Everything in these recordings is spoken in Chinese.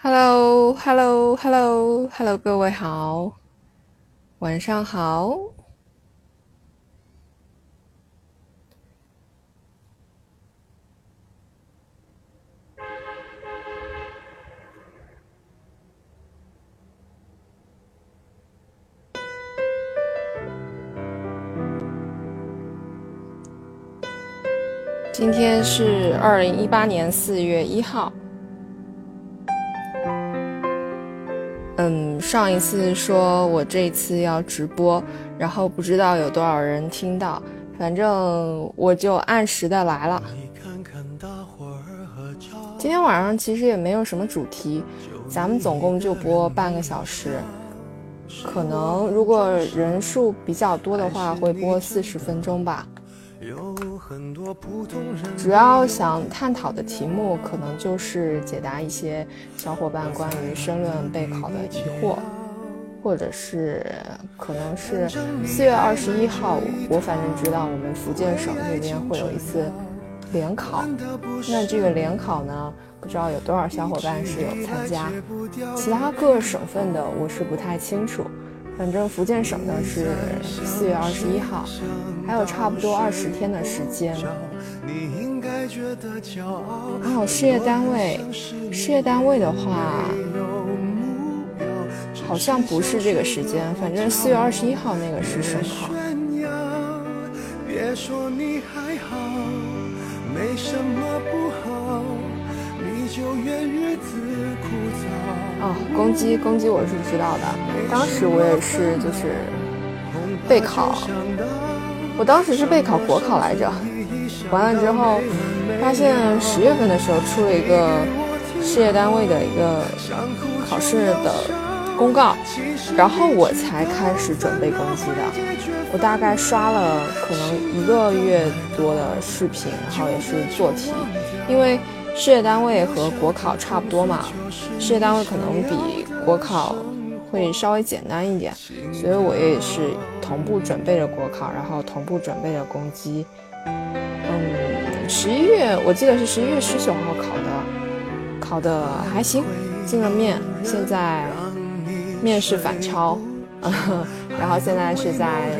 Hello，Hello，Hello，Hello，各位好，晚上好。今天是二零一八年四月一号。嗯，上一次说我这次要直播，然后不知道有多少人听到，反正我就按时的来了。今天晚上其实也没有什么主题，咱们总共就播半个小时，可能如果人数比较多的话，会播四十分钟吧。主要想探讨的题目，可能就是解答一些小伙伴关于申论备考的疑惑，或者是可能是四月二十一号，我反正知道我们福建省这边会有一次联考，那这个联考呢，不知道有多少小伙伴是有参加，其他各省份的我是不太清楚。反正福建省的是四月二十一号，还有差不多二十天的时间。哦，事业单位，事业单位的话，好像不是这个时间。反正四月二十一号那个是省考。哦，公鸡，公鸡我是知道的。当时我也是，就是备考，我当时是备考国考来着。完了之后，发现十月份的时候出了一个事业单位的一个考试的公告，然后我才开始准备公鸡的。我大概刷了可能一个月多的视频，然后也是做题，因为。事业单位和国考差不多嘛，事业单位可能比国考会稍微简单一点，所以我也是同步准备了国考，然后同步准备了公基。嗯，十一月我记得是十一月十九号考的，考的还行，进了面，现在面试反超，然后现在是在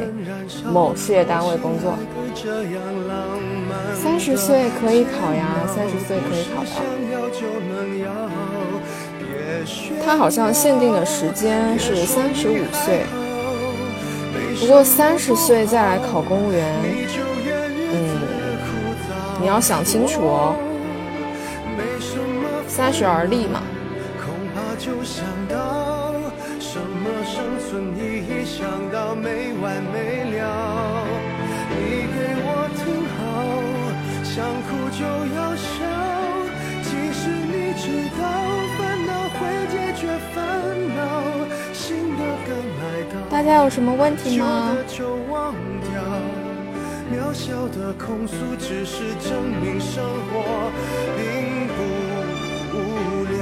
某事业单位工作。三十岁可以考呀，三十岁可以考的。他好像限定的时间是三十五岁，不过三十岁再来考公务员，嗯，你要想清楚哦。三十而立嘛。恐怕就想到家有什么问题吗？渺小的控诉只是证明生活并不无聊。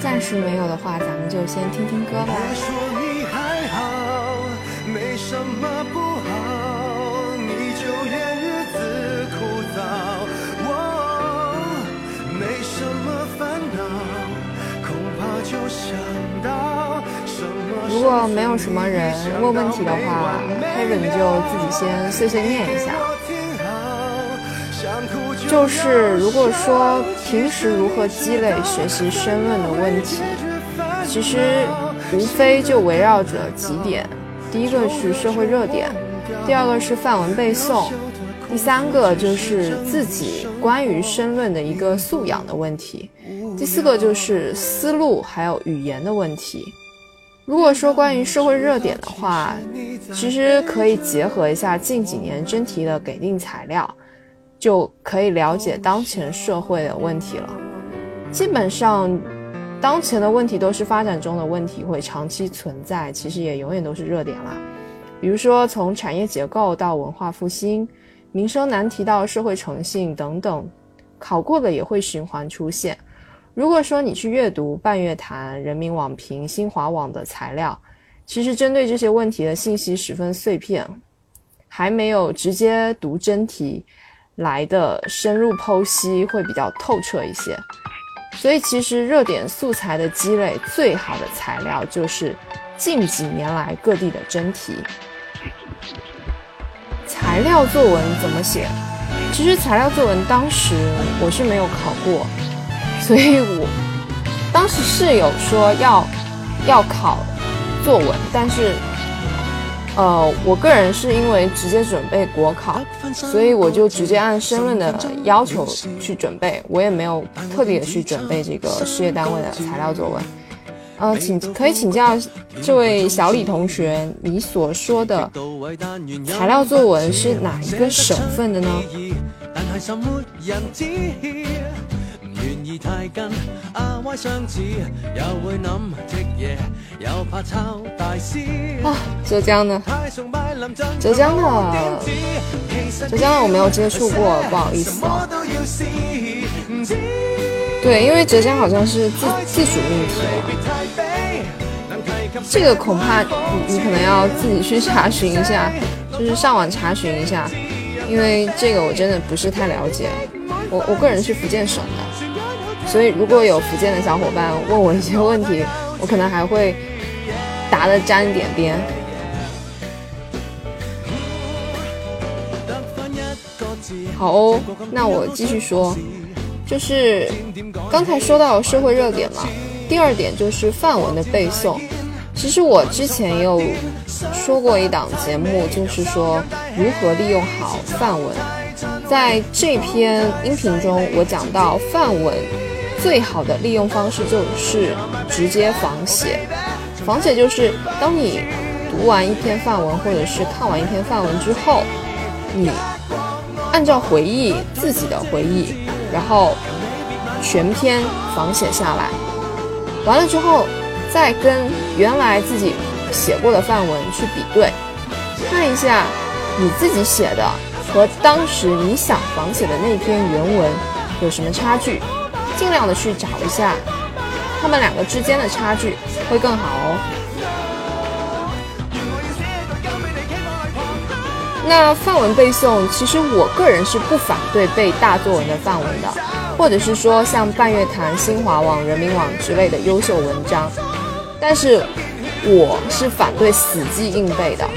暂时没有的话，咱们就先听听歌吧。如果没有什么人问问题的话，Heaven 就自己先碎碎念一下。就是如果说平时如何积累学习申论的问题，其实无非就围绕着几点：第一个是社会热点，第二个是范文背诵，第三个就是自己关于申论的一个素养的问题，第四个就是思路还有语言的问题。如果说关于社会热点的话，其实可以结合一下近几年真题的给定材料。就可以了解当前社会的问题了。基本上，当前的问题都是发展中的问题，会长期存在，其实也永远都是热点啦。比如说，从产业结构到文化复兴、民生难题到社会诚信等等，考过的也会循环出现。如果说你去阅读半月谈、人民网评、新华网的材料，其实针对这些问题的信息十分碎片，还没有直接读真题来的深入剖析会比较透彻一些。所以，其实热点素材的积累最好的材料就是近几年来各地的真题。材料作文怎么写？其实材料作文当时我是没有考过。所以我当时是有说要要考作文，但是呃，我个人是因为直接准备国考，所以我就直接按申论的要求去准备，我也没有特地的去准备这个事业单位的材料作文。呃，请可以请教这位小李同学，你所说的材料作文是哪一个省份的呢？啊，浙江的，浙江的，浙江的我没有接触过，不好意思哦。对，因为浙江好像是自自主命题了，这个恐怕你你可能要自己去查询一下，就是上网查询一下，因为这个我真的不是太了解。我我个人是福建省的。所以，如果有福建的小伙伴问我一些问题，我可能还会答的沾一点边。好哦，那我继续说，就是刚才说到社会热点嘛，第二点就是范文的背诵。其实我之前也有说过一档节目，就是说如何利用好范文。在这篇音频中，我讲到范文。最好的利用方式就是直接仿写。仿写就是当你读完一篇范文或者是看完一篇范文之后，你按照回忆自己的回忆，然后全篇仿写下来。完了之后，再跟原来自己写过的范文去比对，看一下你自己写的和当时你想仿写的那篇原文有什么差距。尽量的去找一下，他们两个之间的差距会更好哦。那范文背诵，其实我个人是不反对背大作文的范文的，或者是说像半月谈、新华网、人民网之类的优秀文章，但是我是反对死记硬背的，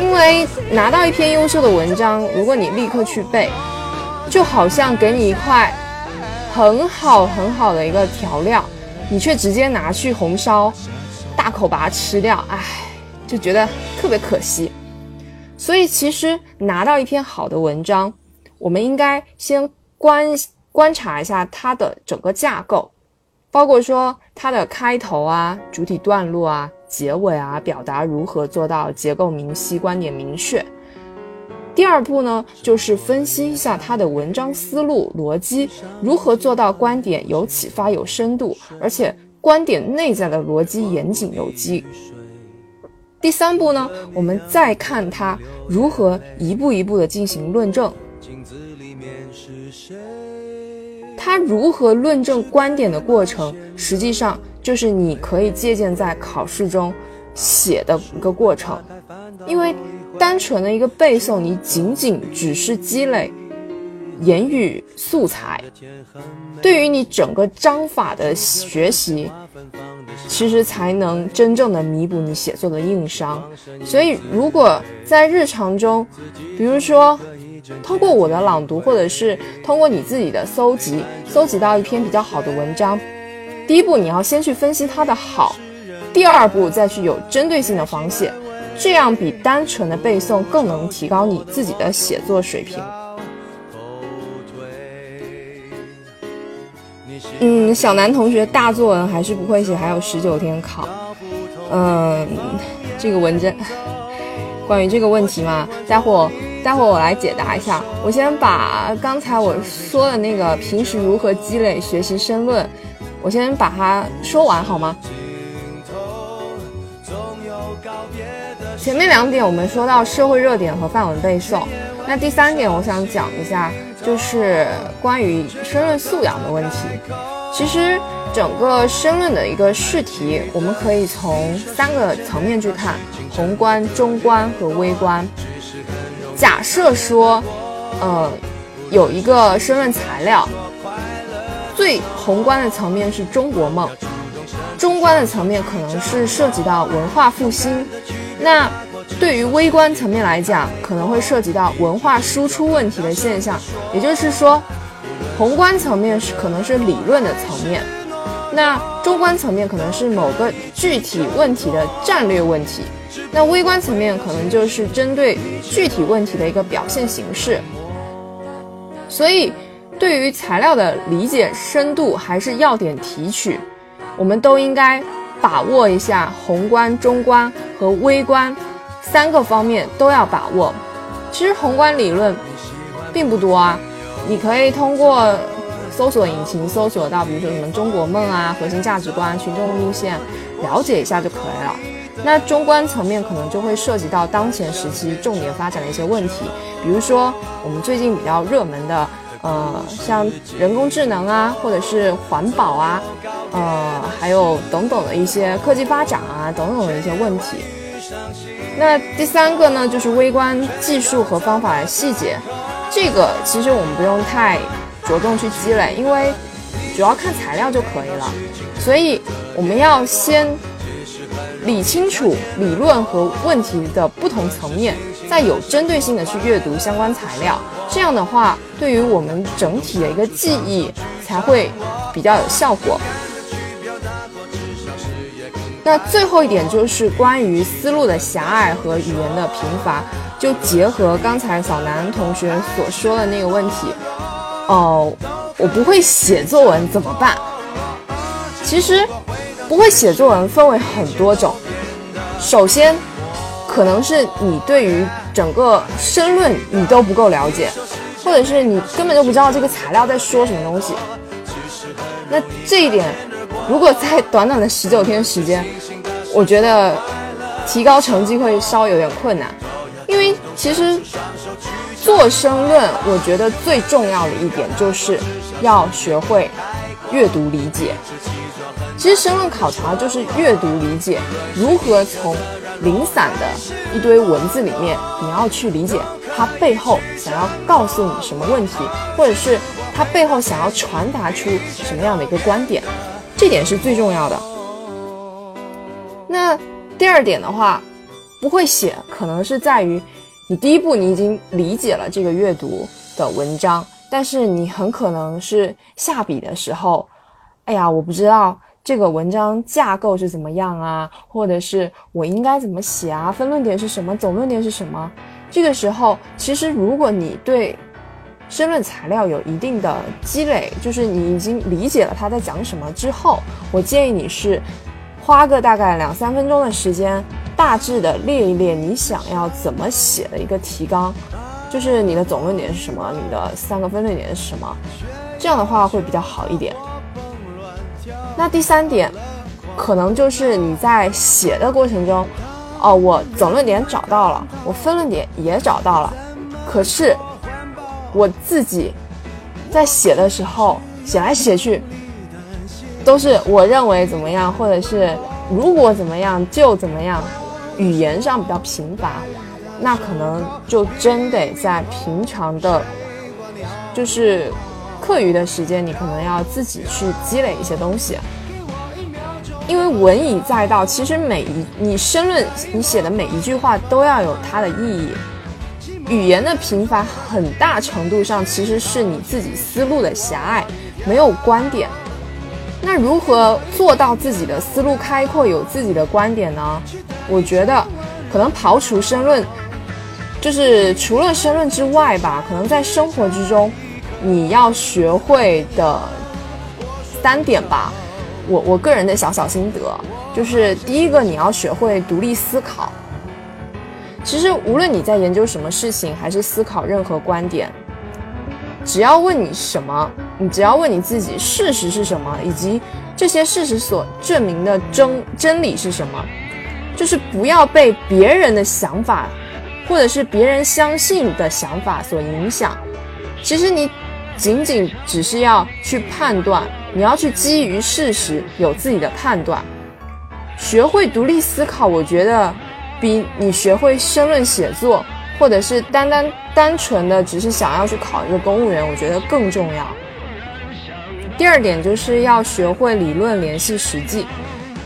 因为拿到一篇优秀的文章，如果你立刻去背，就好像给你一块。很好很好的一个调料，你却直接拿去红烧，大口把它吃掉，唉，就觉得特别可惜。所以其实拿到一篇好的文章，我们应该先观观察一下它的整个架构，包括说它的开头啊、主体段落啊、结尾啊，表达如何做到结构明晰、观点明确。第二步呢，就是分析一下他的文章思路逻辑，如何做到观点有启发、有深度，而且观点内在的逻辑严谨有机。第三步呢，我们再看他如何一步一步的进行论证。他如何论证观点的过程，实际上就是你可以借鉴在考试中写的一个过程，因为。单纯的一个背诵，你仅仅只是积累言语素材，对于你整个章法的学习，其实才能真正的弥补你写作的硬伤。所以，如果在日常中，比如说通过我的朗读，或者是通过你自己的搜集，搜集到一篇比较好的文章，第一步你要先去分析它的好，第二步再去有针对性的仿写。这样比单纯的背诵更能提高你自己的写作水平。嗯，小南同学大作文还是不会写，还有十九天考。嗯，这个文章关于这个问题嘛，待会儿待会儿我来解答一下。我先把刚才我说的那个平时如何积累学习申论，我先把它说完好吗？前面两点我们说到社会热点和范文背诵，那第三点我想讲一下，就是关于申论素养的问题。其实整个申论的一个试题，我们可以从三个层面去看：宏观、中观和微观。假设说，呃，有一个申论材料，最宏观的层面是中国梦，中观的层面可能是涉及到文化复兴。那对于微观层面来讲，可能会涉及到文化输出问题的现象。也就是说，宏观层面是可能是理论的层面，那中观层面可能是某个具体问题的战略问题，那微观层面可能就是针对具体问题的一个表现形式。所以，对于材料的理解深度还是要点提取，我们都应该把握一下宏观、中观和微观。三个方面都要把握。其实宏观理论并不多啊，你可以通过搜索引擎搜索到，比如说什么中国梦啊、核心价值观、群众路线，了解一下就可以了。那中观层面可能就会涉及到当前时期重点发展的一些问题，比如说我们最近比较热门的，呃，像人工智能啊，或者是环保啊，呃，还有等等的一些科技发展啊，等等的一些问题。那第三个呢，就是微观技术和方法的细节，这个其实我们不用太着重去积累，因为主要看材料就可以了。所以我们要先理清楚理论和问题的不同层面，再有针对性的去阅读相关材料，这样的话，对于我们整体的一个记忆才会比较有效果。那最后一点就是关于思路的狭隘和语言的贫乏，就结合刚才小南同学所说的那个问题，哦，我不会写作文怎么办？其实，不会写作文分为很多种。首先，可能是你对于整个申论你都不够了解，或者是你根本就不知道这个材料在说什么东西。那这一点。如果在短短的十九天时间，我觉得提高成绩会稍微有点困难，因为其实做申论，我觉得最重要的一点就是要学会阅读理解。其实申论考察就是阅读理解，如何从零散的一堆文字里面，你要去理解它背后想要告诉你什么问题，或者是它背后想要传达出什么样的一个观点。这点是最重要的。那第二点的话，不会写，可能是在于你第一步你已经理解了这个阅读的文章，但是你很可能是下笔的时候，哎呀，我不知道这个文章架构是怎么样啊，或者是我应该怎么写啊，分论点是什么，总论点是什么？这个时候，其实如果你对申论材料有一定的积累，就是你已经理解了他在讲什么之后，我建议你是花个大概两三分钟的时间，大致的列一列你想要怎么写的一个提纲，就是你的总论点是什么，你的三个分论点是什么，这样的话会比较好一点。那第三点，可能就是你在写的过程中，哦，我总论点找到了，我分论点也找到了，可是。我自己在写的时候，写来写去都是我认为怎么样，或者是如果怎么样就怎么样，语言上比较贫乏，那可能就真得在平常的，就是课余的时间，你可能要自己去积累一些东西，因为文以载道，其实每一你申论你写的每一句话都要有它的意义。语言的贫乏，很大程度上其实是你自己思路的狭隘，没有观点。那如何做到自己的思路开阔，有自己的观点呢？我觉得，可能刨除申论，就是除了申论之外吧，可能在生活之中，你要学会的三点吧。我我个人的小小心得，就是第一个，你要学会独立思考。其实，无论你在研究什么事情，还是思考任何观点，只要问你什么，你只要问你自己，事实是什么，以及这些事实所证明的真真理是什么，就是不要被别人的想法，或者是别人相信的想法所影响。其实你仅仅只是要去判断你要去基于事实有自己的判断，学会独立思考，我觉得比你学会申论写作，或者是单单单纯的只是想要去考一个公务员，我觉得更重要。第二点就是要学会理论联系实际。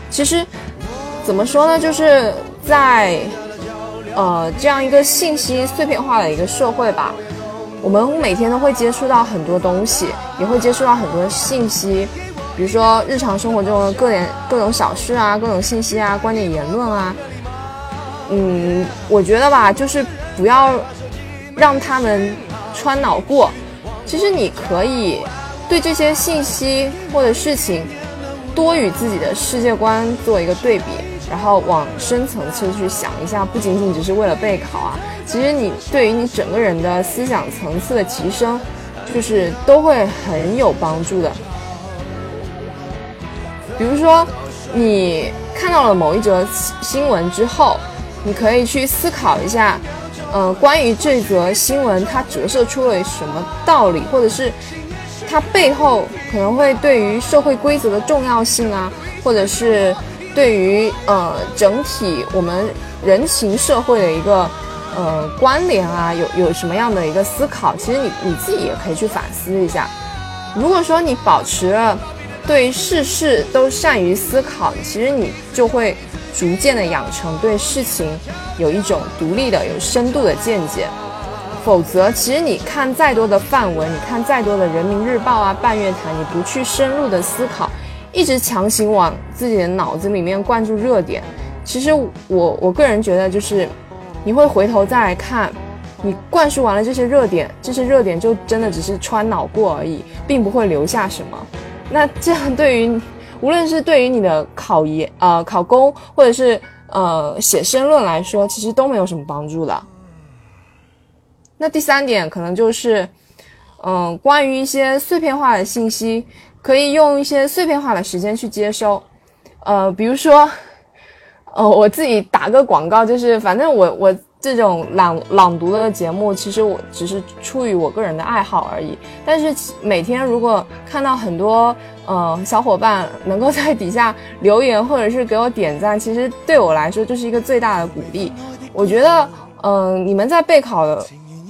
其实怎么说呢，就是在呃这样一个信息碎片化的一个社会吧，我们每天都会接触到很多东西，也会接触到很多信息，比如说日常生活中的各点各种小事啊，各种信息啊，观点言论啊。嗯，我觉得吧，就是不要让他们穿脑过。其实你可以。对这些信息或者事情，多与自己的世界观做一个对比，然后往深层次去想一下，不仅仅只是为了备考啊，其实你对于你整个人的思想层次的提升，就是都会很有帮助的。比如说，你看到了某一则新闻之后，你可以去思考一下，呃，关于这则新闻它折射出了什么道理，或者是。它背后可能会对于社会规则的重要性啊，或者是对于呃整体我们人情社会的一个呃关联啊，有有什么样的一个思考？其实你你自己也可以去反思一下。如果说你保持了对事事都善于思考，其实你就会逐渐的养成对事情有一种独立的、有深度的见解。否则，其实你看再多的范文，你看再多的人民日报啊、半月谈，你不去深入的思考，一直强行往自己的脑子里面灌注热点，其实我我个人觉得，就是你会回头再来看，你灌输完了这些热点，这些热点就真的只是穿脑过而已，并不会留下什么。那这样对于无论是对于你的考研、呃考公，或者是呃写申论来说，其实都没有什么帮助的。那第三点可能就是，嗯，关于一些碎片化的信息，可以用一些碎片化的时间去接收，呃，比如说，呃，我自己打个广告，就是反正我我这种朗朗读的节目，其实我只是出于我个人的爱好而已。但是每天如果看到很多呃小伙伴能够在底下留言或者是给我点赞，其实对我来说就是一个最大的鼓励。我觉得，嗯，你们在备考的。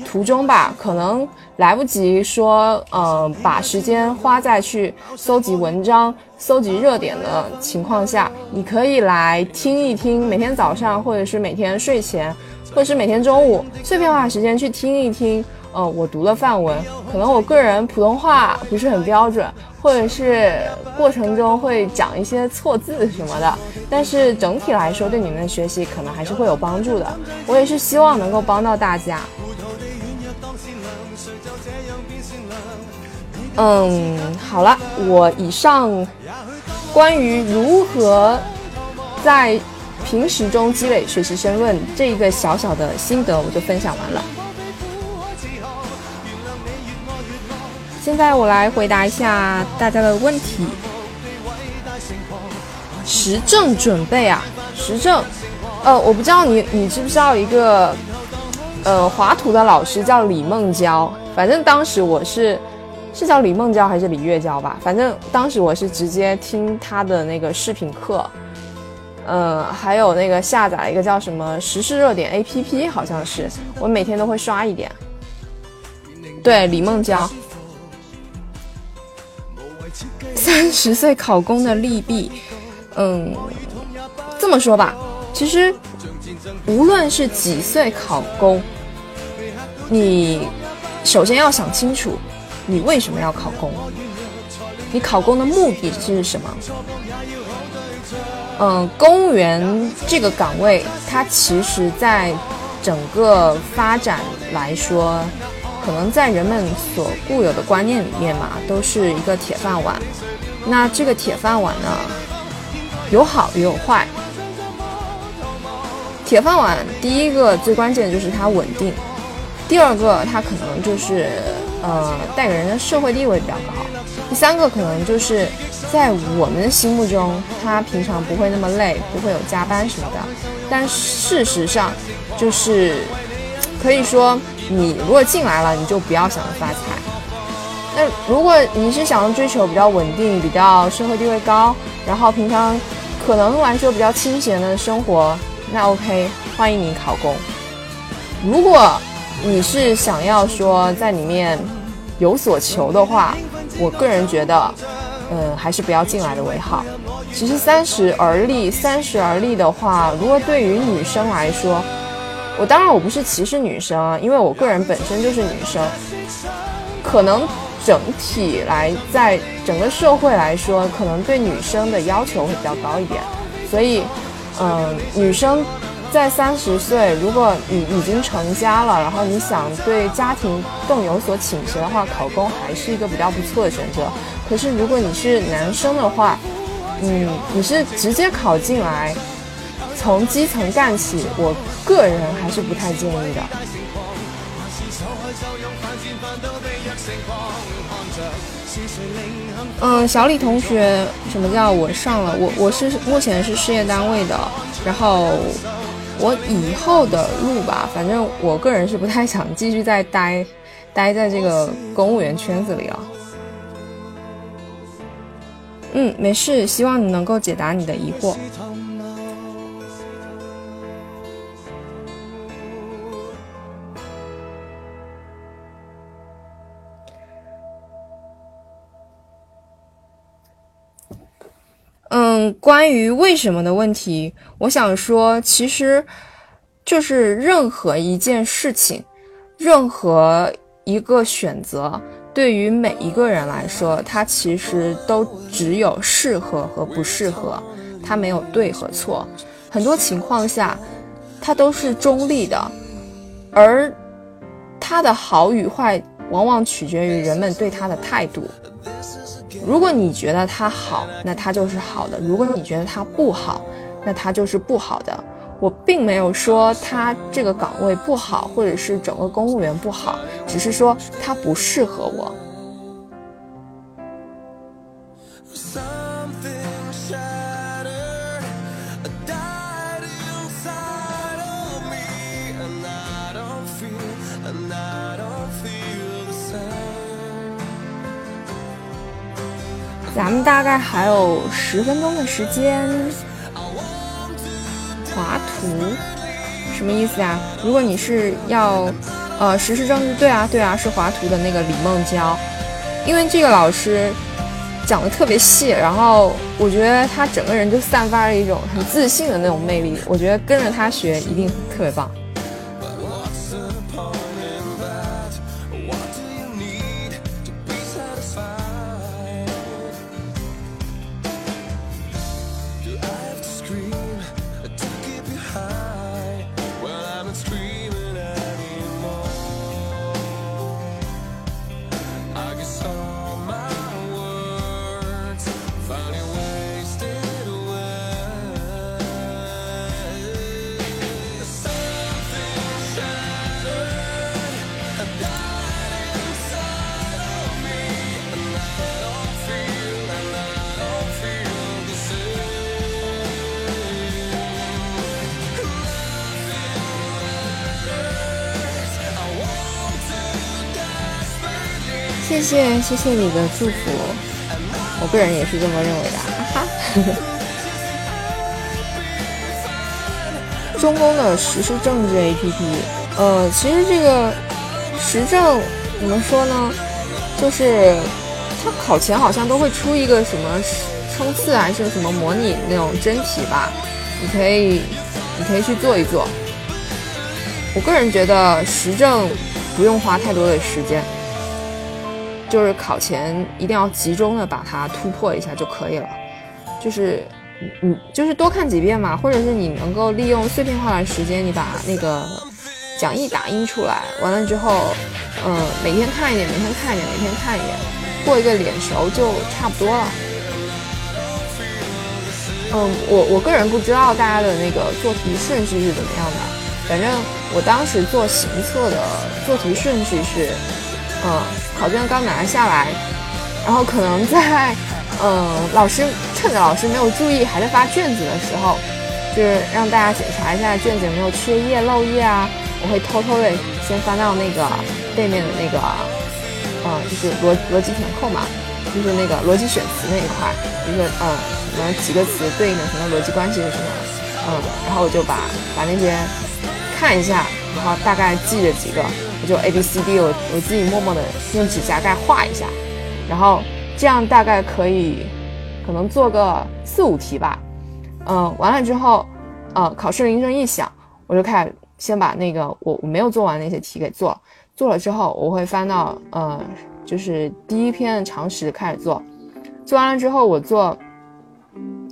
途中吧，可能来不及说，呃，把时间花在去搜集文章、搜集热点的情况下，你可以来听一听，每天早上或者是每天睡前，或者是每天中午碎片化时间去听一听，呃，我读的范文。可能我个人普通话不是很标准，或者是过程中会讲一些错字什么的，但是整体来说对你们的学习可能还是会有帮助的。我也是希望能够帮到大家。嗯，好了，我以上关于如何在平时中积累学习申论这一个小小的心得，我就分享完了。现在我来回答一下大家的问题。时政准备啊，时政，呃，我不知道你你知不知道一个呃华图的老师叫李梦娇，反正当时我是。是叫李梦娇还是李月娇吧？反正当时我是直接听她的那个视频课，呃，还有那个下载一个叫什么时事热点 A P P，好像是我每天都会刷一点。对，李梦娇，三十岁考公的利弊，嗯，这么说吧，其实无论是几岁考公，你首先要想清楚。你为什么要考公？你考公的目的是什么？嗯，公务员这个岗位，它其实在整个发展来说，可能在人们所固有的观念里面嘛，都是一个铁饭碗。那这个铁饭碗呢，有好也有坏。铁饭碗第一个最关键的就是它稳定，第二个它可能就是。呃，带给人的社会地位比较高。第三个可能就是在我们的心目中，他平常不会那么累，不会有加班什么的。但事实上，就是可以说，你如果进来了，你就不要想着发财。那如果你是想要追求比较稳定、比较社会地位高，然后平常可能来说比较清闲的生活，那 OK，欢迎你考公。如果你是想要说在里面有所求的话，我个人觉得，嗯，还是不要进来的为好。其实三十而立，三十而立的话，如果对于女生来说，我当然我不是歧视女生，因为我个人本身就是女生，可能。整体来，在整个社会来说，可能对女生的要求会比较高一点，所以，嗯，女生在三十岁，如果你已经成家了，然后你想对家庭更有所倾斜的话，考公还是一个比较不错的选择。可是，如果你是男生的话，嗯，你是直接考进来，从基层干起，我个人还是不太建议的。嗯，小李同学，什么叫我上了？我我是目前是事业单位的，然后我以后的路吧，反正我个人是不太想继续再待待在这个公务员圈子里了。嗯，没事，希望你能够解答你的疑惑。嗯，关于为什么的问题，我想说，其实就是任何一件事情，任何一个选择，对于每一个人来说，它其实都只有适合和不适合，它没有对和错。很多情况下，它都是中立的，而它的好与坏，往往取决于人们对它的态度。如果你觉得它好，那它就是好的；如果你觉得它不好，那它就是不好的。我并没有说他这个岗位不好，或者是整个公务员不好，只是说他不适合我。咱们大概还有十分钟的时间，华图什么意思呀？如果你是要，呃，实时政治，对啊，对啊，是华图的那个李梦娇，因为这个老师讲的特别细，然后我觉得他整个人就散发着一种很自信的那种魅力，我觉得跟着他学一定特别棒。谢谢你的祝福，我个人也是这么认为的，哈哈。中公的实时政治 APP，呃，其实这个时政怎么说呢？就是它考前好像都会出一个什么冲刺还是什么模拟那种真题吧，你可以你可以去做一做。我个人觉得时政不用花太多的时间。就是考前一定要集中的把它突破一下就可以了，就是，嗯，就是多看几遍嘛，或者是你能够利用碎片化的时间，你把那个讲义打印出来，完了之后，嗯，每天看一点，每天看一点，每天看一点，过一个脸熟就差不多了。嗯，我我个人不知道大家的那个做题顺序是怎么样的，反正我当时做行测的做题顺序是。嗯，考卷刚拿下来，然后可能在，嗯，老师趁着老师没有注意还在发卷子的时候，就是让大家检查一下卷子有没有缺页漏页啊。我会偷偷的先翻到那个背面的那个嗯，就是逻逻辑填空嘛，就是那个逻辑选词那一块，比如说嗯，什么几个词对应的什么逻辑关系是什么，嗯，然后我就把把那些看一下，然后大概记着几个，我就 A B C D，我我自己默默的用指甲盖画一下，然后这样大概可以可能做个四五题吧，嗯，完了之后，呃，考试铃声一响，我就开始先把那个我我没有做完那些题给做。做了之后，我会翻到呃，就是第一篇常识开始做。做完了之后，我做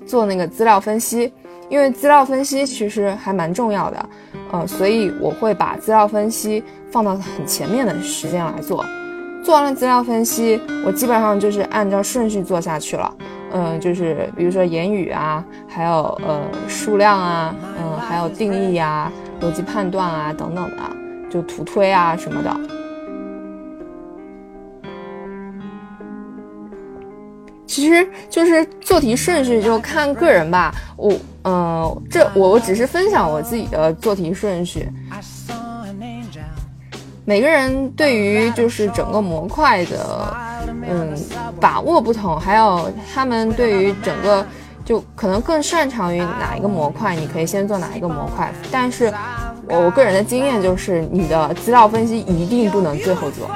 做那个资料分析，因为资料分析其实还蛮重要的，呃，所以我会把资料分析放到很前面的时间来做。做完了资料分析，我基本上就是按照顺序做下去了，嗯，就是比如说言语啊，还有呃数量啊，嗯，还有定义啊，逻辑判断啊等等的。就图推啊什么的，其实就是做题顺序就看个人吧。我，嗯，这我我只是分享我自己的做题顺序。每个人对于就是整个模块的，嗯，把握不同，还有他们对于整个就可能更擅长于哪一个模块，你可以先做哪一个模块，但是。我个人的经验就是，你的资料分析一定不能最后做。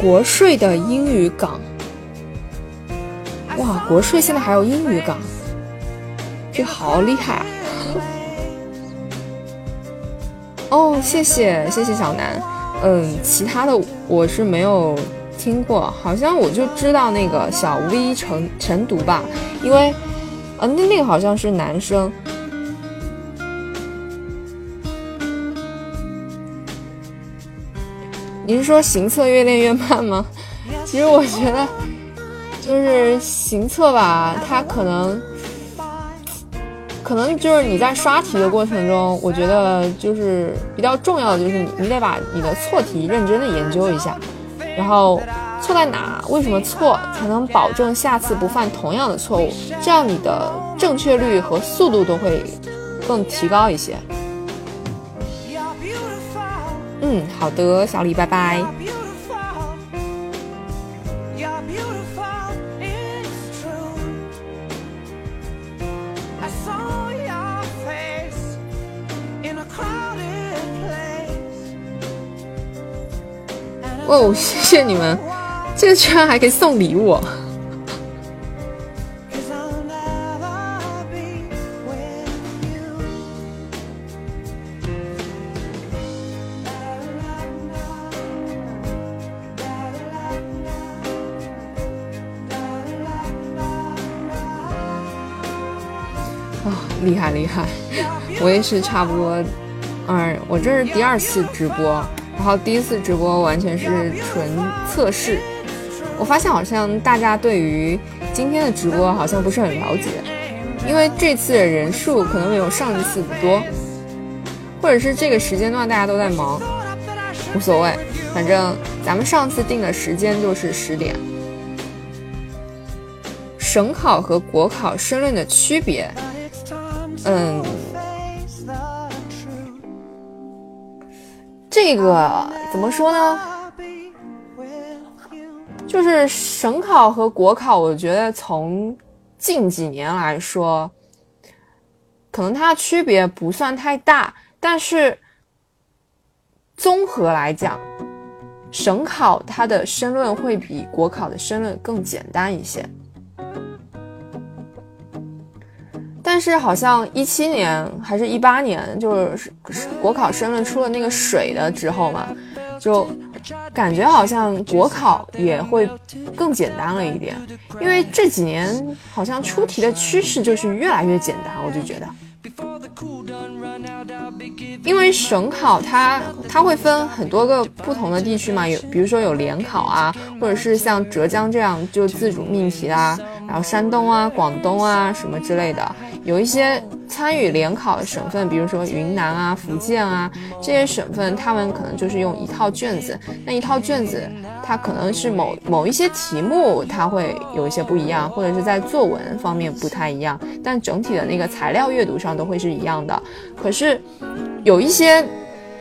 国税的英语岗，哇，国税现在还有英语岗，这好厉害啊！哦，谢谢谢谢小南，嗯，其他的我是没有。听过，好像我就知道那个小 V 晨晨读吧，因为，呃，那那个好像是男生。你是说行测越练越慢吗？其实我觉得，就是行测吧，它可能，可能就是你在刷题的过程中，我觉得就是比较重要的就是你你得把你的错题认真的研究一下。然后错在哪？为什么错？才能保证下次不犯同样的错误，这样你的正确率和速度都会更提高一些。嗯，好的，小李，拜拜。哦，谢谢你们，这个居然还可以送礼物。啊，我也是差不多，嗯，我这是第二次直播。然后第一次直播完全是纯测试，我发现好像大家对于今天的直播好像不是很了解，因为这次的人数可能没有上一次的多，或者是这个时间段大家都在忙，无所谓，反正咱们上次定的时间就是十点。省考和国考申论的区别，嗯。这个怎么说呢？就是省考和国考，我觉得从近几年来说，可能它的区别不算太大，但是综合来讲，省考它的申论会比国考的申论更简单一些。但是好像一七年还是一八年，就是国考申论出了那个水的之后嘛，就感觉好像国考也会更简单了一点，因为这几年好像出题的趋势就是越来越简单，我就觉得。因为省考它它会分很多个不同的地区嘛，有比如说有联考啊，或者是像浙江这样就自主命题啊，然后山东啊、广东啊什么之类的，有一些参与联考的省份，比如说云南啊、福建啊这些省份，他们可能就是用一套卷子，那一套卷子它可能是某某一些题目它会有一些不一样，或者是在作文方面不太一样，但整体的那个材料阅读上都会是一样的。可是。有一些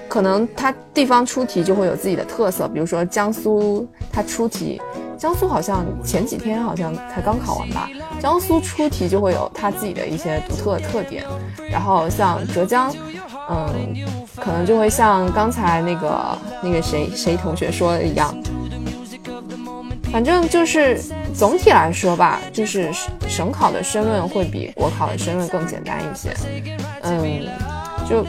可能它地方出题就会有自己的特色，比如说江苏它出题，江苏好像前几天好像才刚考完吧，江苏出题就会有它自己的一些独特的特点，然后像浙江，嗯，可能就会像刚才那个那个谁谁同学说的一样。反正就是总体来说吧，就是省考的申论会比国考的申论更简单一些。嗯，就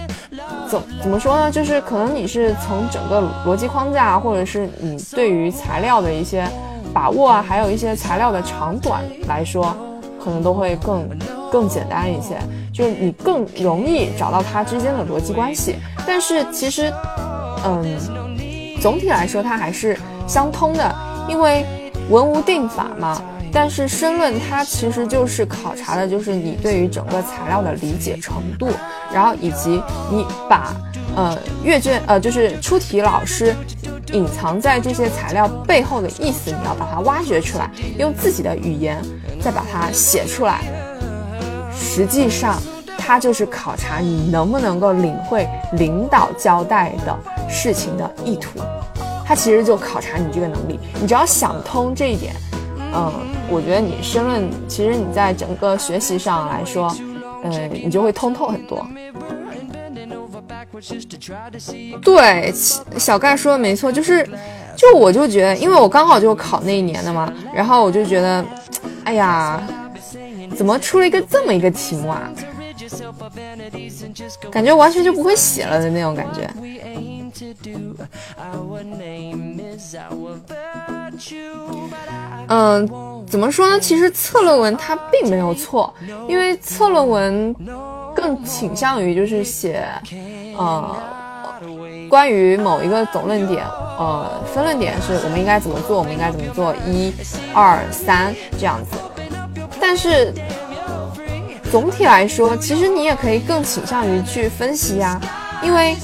怎怎么说呢？就是可能你是从整个逻辑框架，或者是你对于材料的一些把握啊，还有一些材料的长短来说，可能都会更更简单一些。就是你更容易找到它之间的逻辑关系。但是其实，嗯，总体来说它还是相通的。因为文无定法嘛，但是申论它其实就是考察的，就是你对于整个材料的理解程度，然后以及你把呃阅卷呃就是出题老师隐藏在这些材料背后的意思，你要把它挖掘出来，用自己的语言再把它写出来。实际上，它就是考察你能不能够领会领导交代的事情的意图。它其实就考察你这个能力，你只要想通这一点，嗯，我觉得你申论，其实你在整个学习上来说，嗯，你就会通透很多。对，小盖说的没错，就是，就我就觉得，因为我刚好就考那一年的嘛，然后我就觉得，哎呀，怎么出了一个这么一个题目啊？感觉完全就不会写了的那种感觉。嗯，怎么说呢？其实测论文它并没有错，因为测论文更倾向于就是写，呃，关于某一个总论点，呃，分论点是我们应该怎么做，我们应该怎么做，一、二、三这样子。但是总体来说，其实你也可以更倾向于去分析呀，因为。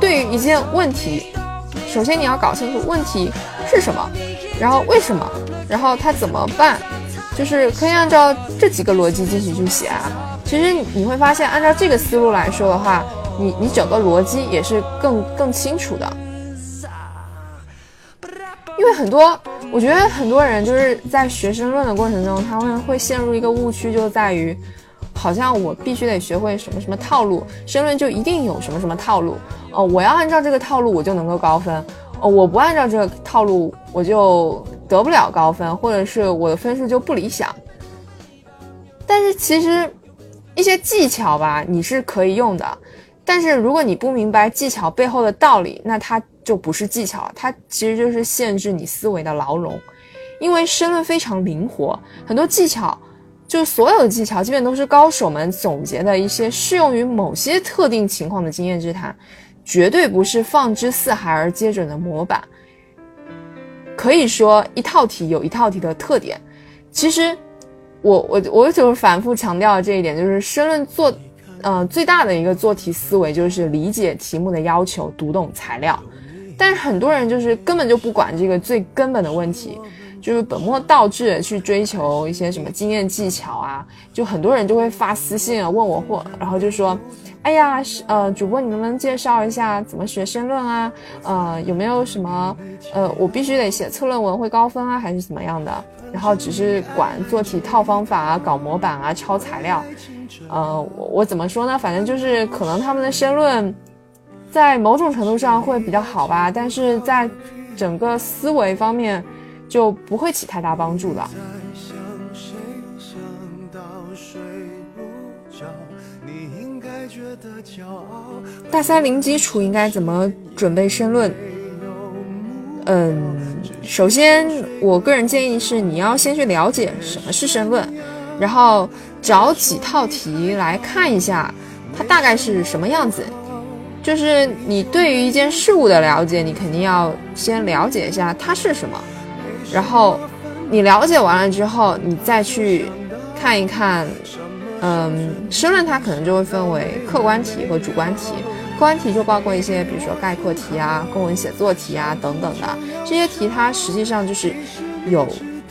对于一件问题，首先你要搞清楚问题是什么，然后为什么，然后它怎么办，就是可以按照这几个逻辑进行去写啊。其实你会发现，按照这个思路来说的话，你你整个逻辑也是更更清楚的。因为很多，我觉得很多人就是在学申论的过程中，他们会陷入一个误区，就在于。好像我必须得学会什么什么套路，申论就一定有什么什么套路哦。我要按照这个套路，我就能够高分哦。我不按照这个套路，我就得不了高分，或者是我的分数就不理想。但是其实一些技巧吧，你是可以用的。但是如果你不明白技巧背后的道理，那它就不是技巧，它其实就是限制你思维的牢笼。因为申论非常灵活，很多技巧。就所有的技巧，基本都是高手们总结的一些适用于某些特定情况的经验之谈，绝对不是放之四海而皆准的模板。可以说一套题有一套题的特点。其实，我我我就是反复强调这一点，就是申论做，呃，最大的一个做题思维就是理解题目的要求，读懂材料。但是很多人就是根本就不管这个最根本的问题。就是本末倒置去追求一些什么经验技巧啊，就很多人就会发私信啊问我或，然后就说，哎呀，呃，主播你能不能介绍一下怎么学申论啊？呃，有没有什么，呃，我必须得写测论文会高分啊，还是怎么样的？然后只是管做题套方法啊，搞模板啊，抄材料，呃，我我怎么说呢？反正就是可能他们的申论，在某种程度上会比较好吧，但是在整个思维方面。就不会起太大帮助的。大三零基础应该怎么准备申论？嗯，首先我个人建议是你要先去了解什么是申论，然后找几套题来看一下，它大概是什么样子。就是你对于一件事物的了解，你肯定要先了解一下它是什么。然后，你了解完了之后，你再去看一看，嗯，申论它可能就会分为客观题和主观题。客观题就包括一些，比如说概括题啊、公文写作题啊等等的这些题，它实际上就是有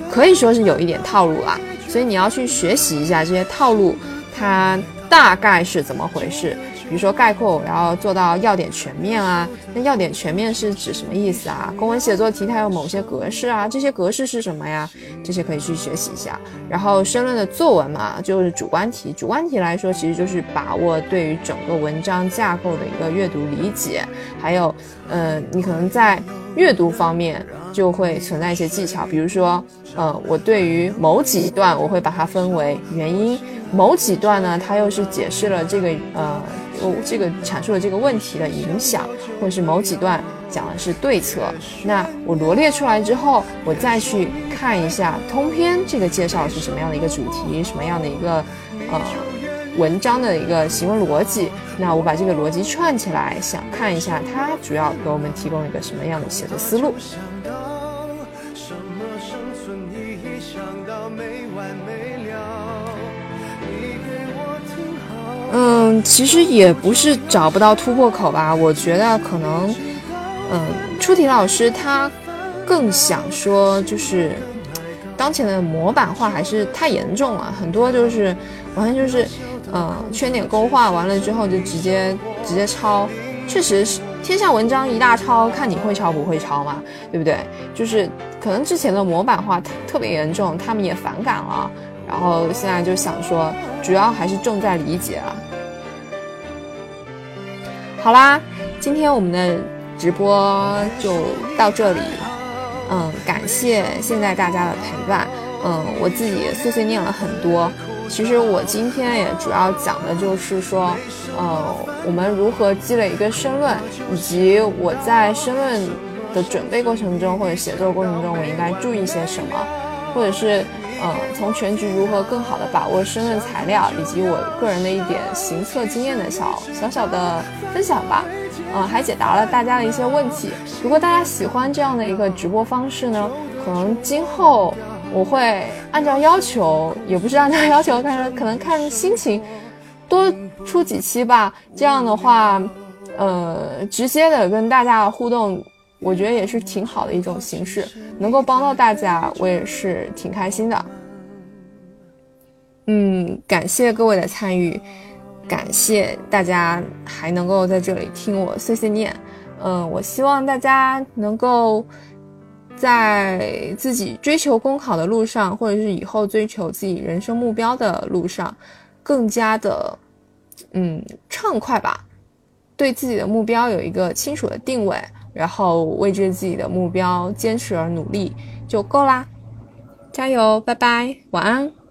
可以说是有一点套路啦。所以你要去学习一下这些套路，它大概是怎么回事。比如说概括，我要做到要点全面啊。那要点全面是指什么意思啊？公文写作题它有某些格式啊，这些格式是什么呀？这些可以去学习一下。然后申论的作文嘛，就是主观题。主观题来说，其实就是把握对于整个文章架构的一个阅读理解，还有，呃，你可能在阅读方面就会存在一些技巧，比如说，呃，我对于某几段我会把它分为原因。某几段呢，它又是解释了这个呃，这个阐述了这个问题的影响，或者是某几段讲的是对策。那我罗列出来之后，我再去看一下通篇这个介绍是什么样的一个主题，什么样的一个呃文章的一个行为逻辑。那我把这个逻辑串起来，想看一下它主要给我们提供一个什么样的写作思路。嗯，其实也不是找不到突破口吧。我觉得可能，嗯，出题老师他更想说，就是当前的模板化还是太严重了，很多就是完全就是，嗯，圈点勾画完了之后就直接直接抄。确实是天下文章一大抄，看你会抄不会抄嘛，对不对？就是可能之前的模板化特别严重，他们也反感了。然后现在就想说，主要还是重在理解啊。好啦，今天我们的直播就到这里。嗯，感谢现在大家的陪伴。嗯，我自己碎碎念了很多。其实我今天也主要讲的就是说，呃，我们如何积累一个申论，以及我在申论的准备过程中或者写作过程中，我应该注意些什么，或者是。呃，从全局如何更好的把握申论材料，以及我个人的一点行测经验的小小小的分享吧。嗯，还解答了大家的一些问题。如果大家喜欢这样的一个直播方式呢，可能今后我会按照要求，也不是按照要求，看可能看心情，多出几期吧。这样的话，呃，直接的跟大家互动。我觉得也是挺好的一种形式，能够帮到大家，我也是挺开心的。嗯，感谢各位的参与，感谢大家还能够在这里听我碎碎念。嗯，我希望大家能够在自己追求公考的路上，或者是以后追求自己人生目标的路上，更加的嗯畅快吧，对自己的目标有一个清楚的定位。然后为着自己的目标坚持而努力就够啦，加油，拜拜，晚安。